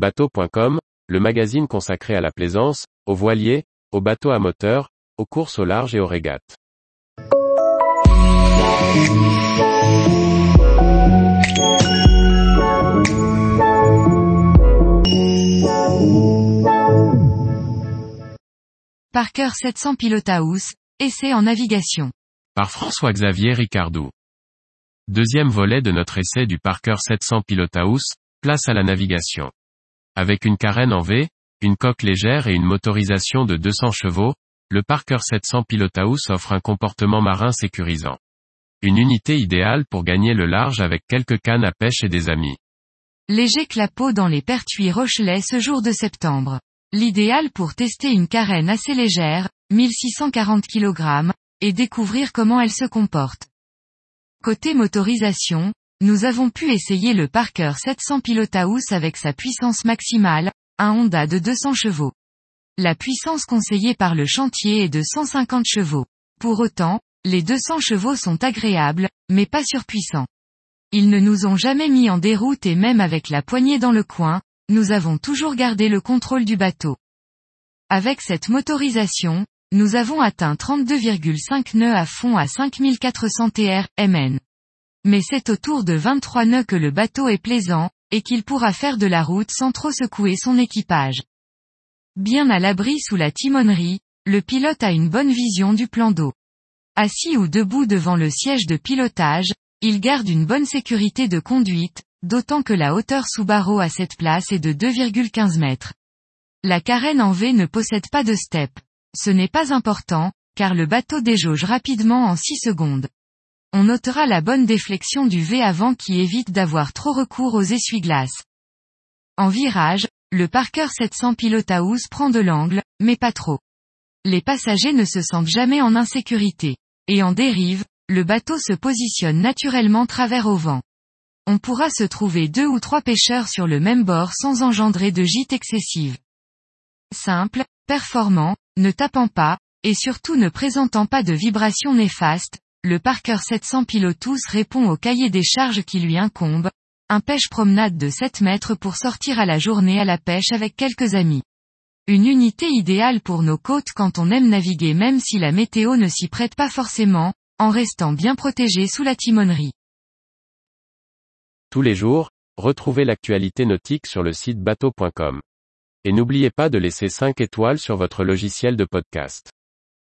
Bateau.com, le magazine consacré à la plaisance, aux voiliers, aux bateaux à moteur, aux courses au large et aux régates. Parker 700 Pilot House, essai en navigation. Par François-Xavier Ricardou. Deuxième volet de notre essai du Parker 700 Pilot House, place à la navigation. Avec une carène en V, une coque légère et une motorisation de 200 chevaux, le Parker 700 Pilot House offre un comportement marin sécurisant. Une unité idéale pour gagner le large avec quelques cannes à pêche et des amis. Léger clapot dans les pertuis Rochelet ce jour de septembre. L'idéal pour tester une carène assez légère, 1640 kg, et découvrir comment elle se comporte. Côté motorisation, nous avons pu essayer le Parker 700 House avec sa puissance maximale, un Honda de 200 chevaux. La puissance conseillée par le chantier est de 150 chevaux. Pour autant, les 200 chevaux sont agréables, mais pas surpuissants. Ils ne nous ont jamais mis en déroute et même avec la poignée dans le coin, nous avons toujours gardé le contrôle du bateau. Avec cette motorisation, nous avons atteint 32,5 nœuds à fond à 5400 TR, MN. Mais c'est autour de 23 nœuds que le bateau est plaisant, et qu'il pourra faire de la route sans trop secouer son équipage. Bien à l'abri sous la timonerie, le pilote a une bonne vision du plan d'eau. Assis ou debout devant le siège de pilotage, il garde une bonne sécurité de conduite, d'autant que la hauteur sous barreau à cette place est de 2,15 mètres. La carène en V ne possède pas de step. Ce n'est pas important, car le bateau déjauge rapidement en 6 secondes. On notera la bonne déflexion du V avant qui évite d'avoir trop recours aux essuie-glaces. En virage, le Parker 700 House prend de l'angle, mais pas trop. Les passagers ne se sentent jamais en insécurité. Et en dérive, le bateau se positionne naturellement travers au vent on pourra se trouver deux ou trois pêcheurs sur le même bord sans engendrer de gîte excessive. Simple, performant, ne tapant pas, et surtout ne présentant pas de vibrations néfastes, le Parker 700 Pilotus répond au cahier des charges qui lui incombe, un pêche promenade de 7 mètres pour sortir à la journée à la pêche avec quelques amis. Une unité idéale pour nos côtes quand on aime naviguer même si la météo ne s'y prête pas forcément, en restant bien protégé sous la timonerie. Tous les jours, retrouvez l'actualité nautique sur le site bateau.com. Et n'oubliez pas de laisser 5 étoiles sur votre logiciel de podcast.